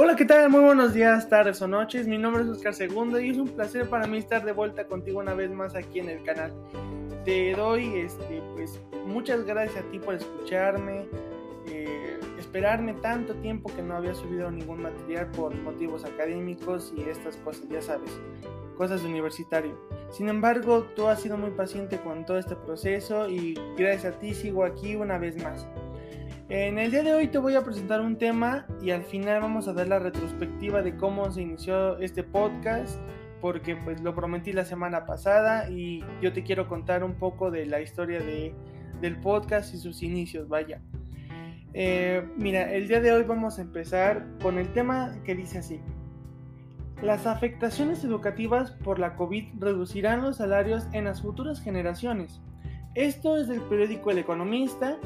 Hola, ¿qué tal? Muy buenos días, tardes o noches. Mi nombre es Oscar Segundo y es un placer para mí estar de vuelta contigo una vez más aquí en el canal. Te doy este, pues, muchas gracias a ti por escucharme, eh, esperarme tanto tiempo que no había subido ningún material por motivos académicos y estas cosas, ya sabes, cosas de universitario. Sin embargo, tú has sido muy paciente con todo este proceso y gracias a ti sigo aquí una vez más. En el día de hoy te voy a presentar un tema y al final vamos a dar la retrospectiva de cómo se inició este podcast porque pues lo prometí la semana pasada y yo te quiero contar un poco de la historia de, del podcast y sus inicios, vaya. Eh, mira, el día de hoy vamos a empezar con el tema que dice así. Las afectaciones educativas por la COVID reducirán los salarios en las futuras generaciones. Esto es del periódico El Economista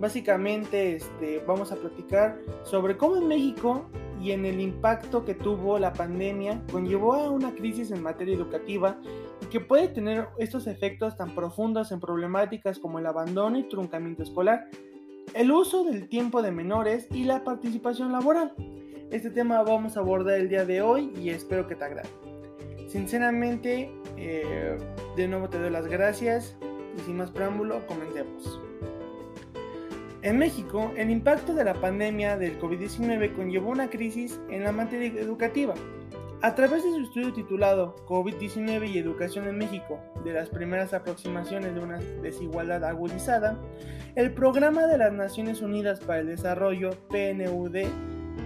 Básicamente este, vamos a platicar sobre cómo en México y en el impacto que tuvo la pandemia conllevó a una crisis en materia educativa y que puede tener estos efectos tan profundos en problemáticas como el abandono y truncamiento escolar, el uso del tiempo de menores y la participación laboral. Este tema vamos a abordar el día de hoy y espero que te agrade. Sinceramente, eh, de nuevo te doy las gracias y sin más preámbulo, comencemos. En México, el impacto de la pandemia del COVID-19 conllevó una crisis en la materia educativa. A través de su estudio titulado COVID-19 y Educación en México, de las primeras aproximaciones de una desigualdad agudizada, el Programa de las Naciones Unidas para el Desarrollo, PNUD,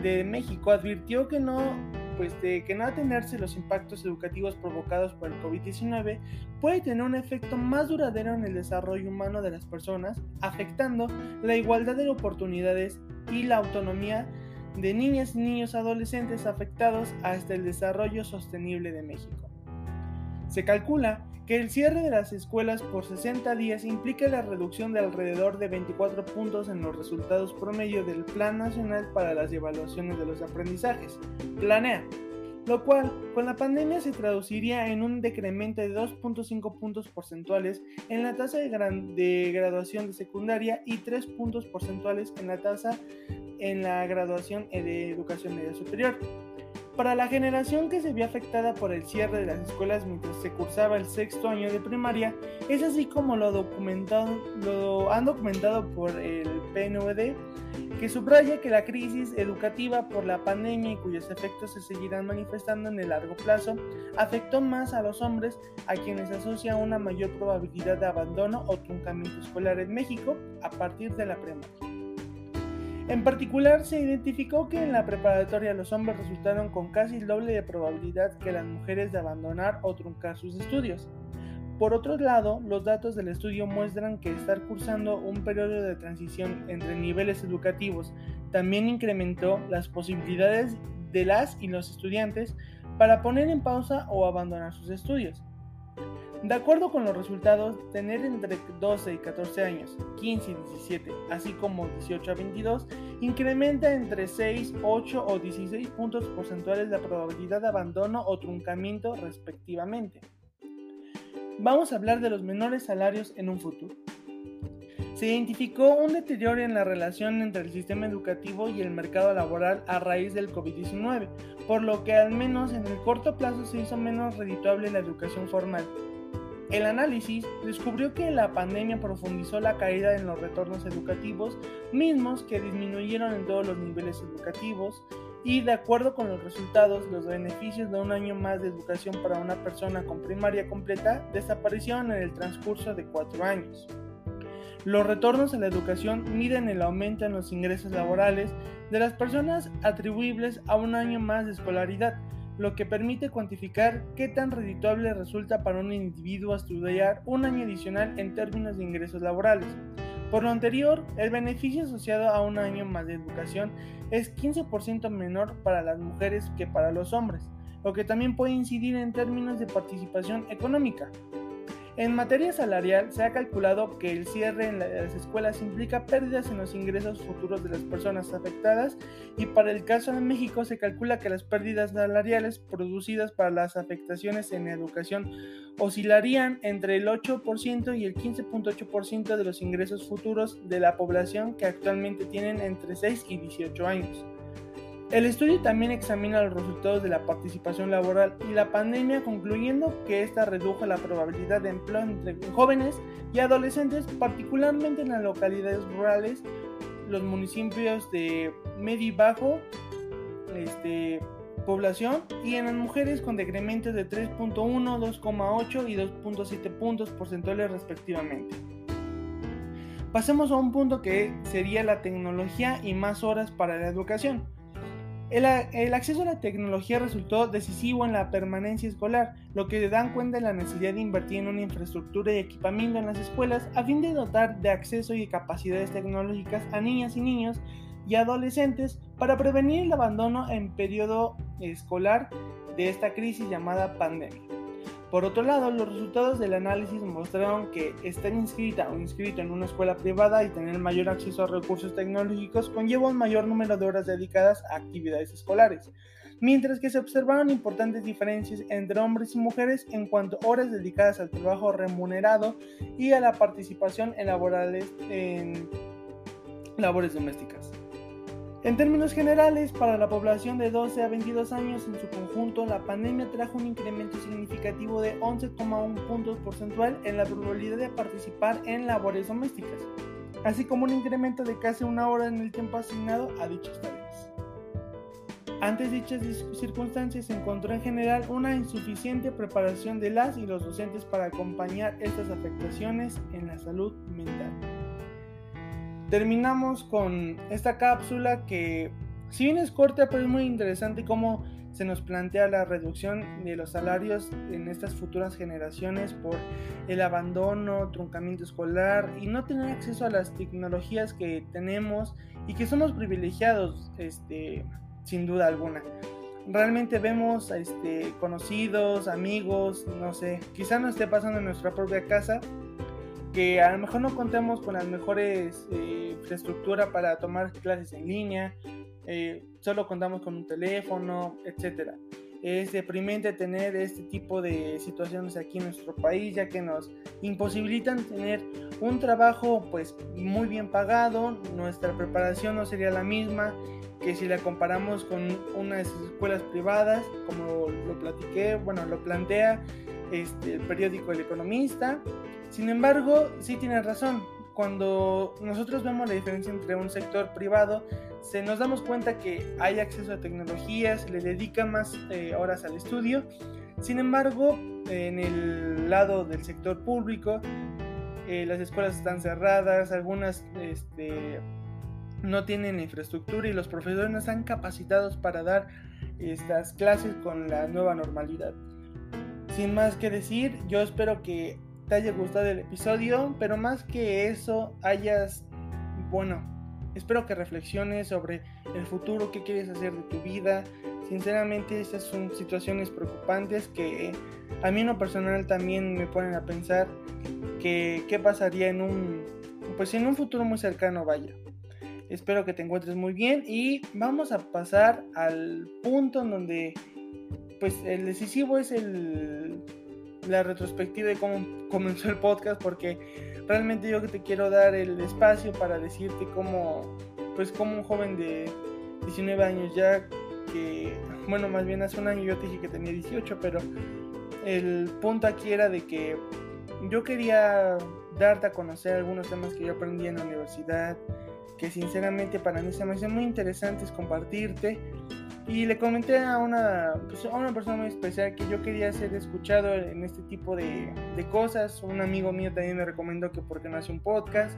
de México advirtió que no pues de que no atenerse los impactos educativos provocados por el COVID-19 puede tener un efecto más duradero en el desarrollo humano de las personas, afectando la igualdad de oportunidades y la autonomía de niñas y niños adolescentes afectados hasta el desarrollo sostenible de México. Se calcula que el cierre de las escuelas por 60 días implica la reducción de alrededor de 24 puntos en los resultados promedio del Plan Nacional para las Evaluaciones de los Aprendizajes, Planea, lo cual con la pandemia se traduciría en un decremento de 2.5 puntos porcentuales en la tasa de, graduación de secundaria y 3 puntos porcentuales en la tasa en la graduación de educación media superior. Para la generación que se vio afectada por el cierre de las escuelas mientras se cursaba el sexto año de primaria, es así como lo, documentado, lo han documentado por el PNUD, que subraya que la crisis educativa por la pandemia y cuyos efectos se seguirán manifestando en el largo plazo, afectó más a los hombres a quienes asocia una mayor probabilidad de abandono o truncamiento escolar en México a partir de la primaria. En particular, se identificó que en la preparatoria los hombres resultaron con casi el doble de probabilidad que las mujeres de abandonar o truncar sus estudios. Por otro lado, los datos del estudio muestran que estar cursando un periodo de transición entre niveles educativos también incrementó las posibilidades de las y los estudiantes para poner en pausa o abandonar sus estudios. De acuerdo con los resultados, tener entre 12 y 14 años, 15 y 17, así como 18 a 22, incrementa entre 6, 8 o 16 puntos porcentuales la probabilidad de abandono o truncamiento respectivamente. Vamos a hablar de los menores salarios en un futuro. Se identificó un deterioro en la relación entre el sistema educativo y el mercado laboral a raíz del COVID-19, por lo que al menos en el corto plazo se hizo menos redituable la educación formal el análisis descubrió que la pandemia profundizó la caída en los retornos educativos, mismos que disminuyeron en todos los niveles educativos, y de acuerdo con los resultados, los beneficios de un año más de educación para una persona con primaria completa desaparecieron en el transcurso de cuatro años. Los retornos a la educación miden el aumento en los ingresos laborales de las personas atribuibles a un año más de escolaridad, lo que permite cuantificar qué tan redituable resulta para un individuo estudiar un año adicional en términos de ingresos laborales. Por lo anterior, el beneficio asociado a un año más de educación es 15% menor para las mujeres que para los hombres, lo que también puede incidir en términos de participación económica. En materia salarial, se ha calculado que el cierre en las escuelas implica pérdidas en los ingresos futuros de las personas afectadas y para el caso de México se calcula que las pérdidas salariales producidas para las afectaciones en educación oscilarían entre el 8% y el 15.8% de los ingresos futuros de la población que actualmente tienen entre 6 y 18 años. El estudio también examina los resultados de la participación laboral y la pandemia, concluyendo que esta redujo la probabilidad de empleo entre jóvenes y adolescentes, particularmente en las localidades rurales, los municipios de medio y bajo este, población y en las mujeres con decrementos de 3.1, 2,8 y 2.7 puntos porcentuales respectivamente. Pasemos a un punto que sería la tecnología y más horas para la educación. El, acceso a la tecnología resultó decisivo en la permanencia escolar, lo que dan cuenta de la necesidad de invertir en una infraestructura y equipamiento en las escuelas a fin de dotar de acceso y capacidades tecnológicas a niñas y niños y adolescentes para prevenir el abandono en periodo escolar de esta crisis llamada pandemia. Por otro lado, los resultados del análisis mostraron que estar inscrita o inscrito en una escuela privada y tener mayor acceso a recursos tecnológicos conlleva un mayor número de horas dedicadas a actividades escolares, mientras que se observaron importantes diferencias entre hombres y mujeres en cuanto a horas dedicadas al trabajo remunerado y a la participación en, en labores domésticas. En términos generales, para la población de 12 a 22 años en su conjunto, la pandemia trajo un incremento significativo de 11,1 puntos porcentual en la probabilidad de participar en labores domésticas, así como un incremento de casi una hora en el tiempo asignado a dichas tareas. Ante dichas circunstancias se encontró en general una insuficiente preparación de las y los docentes para acompañar estas afectaciones en la salud mental terminamos con esta cápsula que si bien es corta pero es muy interesante cómo se nos plantea la reducción de los salarios en estas futuras generaciones por el abandono, truncamiento escolar y no tener acceso a las tecnologías que tenemos y que somos privilegiados este, sin duda alguna. Realmente vemos este, conocidos, amigos, no sé, quizá no esté pasando en nuestra propia casa, que a lo mejor no contemos con las mejores eh, infraestructura para tomar clases en línea, eh, solo contamos con un teléfono, etc. Es deprimente tener este tipo de situaciones aquí en nuestro país, ya que nos imposibilitan tener un trabajo pues muy bien pagado, nuestra preparación no sería la misma que si la comparamos con unas escuelas privadas, como lo platiqué, bueno, lo plantea este, el periódico El Economista. Sin embargo, sí tiene razón. Cuando nosotros vemos la diferencia entre un sector privado, se nos damos cuenta que hay acceso a tecnologías, se le dedica más eh, horas al estudio. Sin embargo, en el lado del sector público, eh, las escuelas están cerradas, algunas este, no tienen infraestructura y los profesores no están capacitados para dar estas clases con la nueva normalidad. Sin más que decir, yo espero que haya gustado el episodio, pero más que eso, hayas, bueno, espero que reflexiones sobre el futuro, qué quieres hacer de tu vida. Sinceramente, estas son situaciones preocupantes que a mí en lo personal también me ponen a pensar que qué pasaría en un, pues en un futuro muy cercano, vaya. Espero que te encuentres muy bien y vamos a pasar al punto en donde pues el decisivo es el la retrospectiva de cómo comenzó el podcast porque realmente yo te quiero dar el espacio para decirte cómo pues como un joven de 19 años ya que bueno más bien hace un año yo te dije que tenía 18 pero el punto aquí era de que yo quería darte a conocer algunos temas que yo aprendí en la universidad que sinceramente para mí se me hacen muy interesantes compartirte y le comenté a una, pues, a una persona muy especial que yo quería ser escuchado en este tipo de, de, cosas. Un amigo mío también me recomendó que por qué no hace un podcast.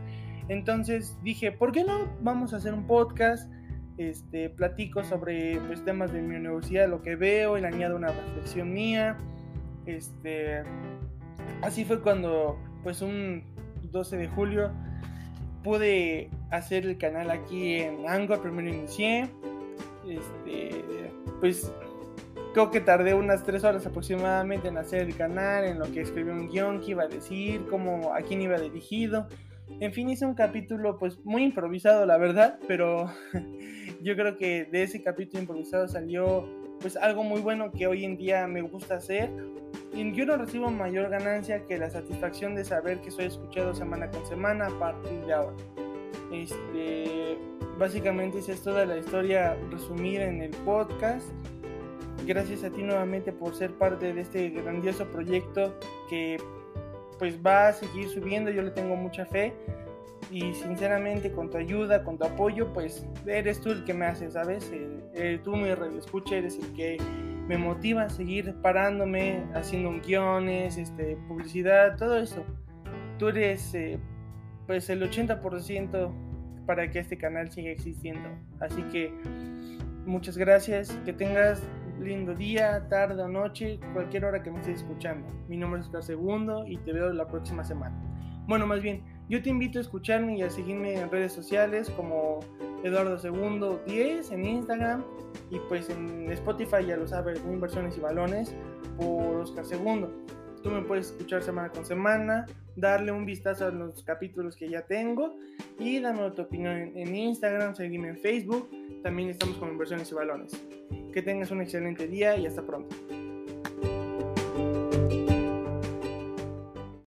Entonces dije, ¿por qué no vamos a hacer un podcast? Este, platico sobre pues, temas de mi universidad, lo que veo, y le añado una reflexión mía. Este, así fue cuando, pues un 12 de julio, pude hacer el canal aquí en Anchor, primero inicié este, pues creo que tardé unas tres horas aproximadamente en hacer el canal, en lo que escribí un guion que iba a decir, cómo, a quién iba dirigido. En fin, hice un capítulo pues muy improvisado, la verdad, pero yo creo que de ese capítulo improvisado salió pues algo muy bueno que hoy en día me gusta hacer. Y yo no recibo mayor ganancia que la satisfacción de saber que soy escuchado semana con semana a partir de ahora. Este, básicamente esa es toda la historia resumida en el podcast. Gracias a ti nuevamente por ser parte de este grandioso proyecto que pues va a seguir subiendo, yo le tengo mucha fe y sinceramente con tu ayuda, con tu apoyo, pues eres tú el que me hace, ¿sabes? Eh, eh, tú me escucha, eres el que me motiva a seguir parándome, haciendo guiones, este, publicidad, todo eso. Tú eres eh, pues el 80% para que este canal siga existiendo. Así que muchas gracias, que tengas lindo día, tarde o noche, cualquier hora que me estés escuchando. Mi nombre es Oscar Segundo y te veo la próxima semana. Bueno, más bien, yo te invito a escucharme y a seguirme en redes sociales como Eduardo Segundo 10 en Instagram y pues en Spotify ya lo sabes, Inversiones y Balones por Oscar Segundo. Tú me puedes escuchar semana con semana, darle un vistazo a los capítulos que ya tengo y darme tu opinión en, Instagram, seguirme en Facebook. También estamos con Inversiones y Balones. Que tengas un excelente día y hasta pronto.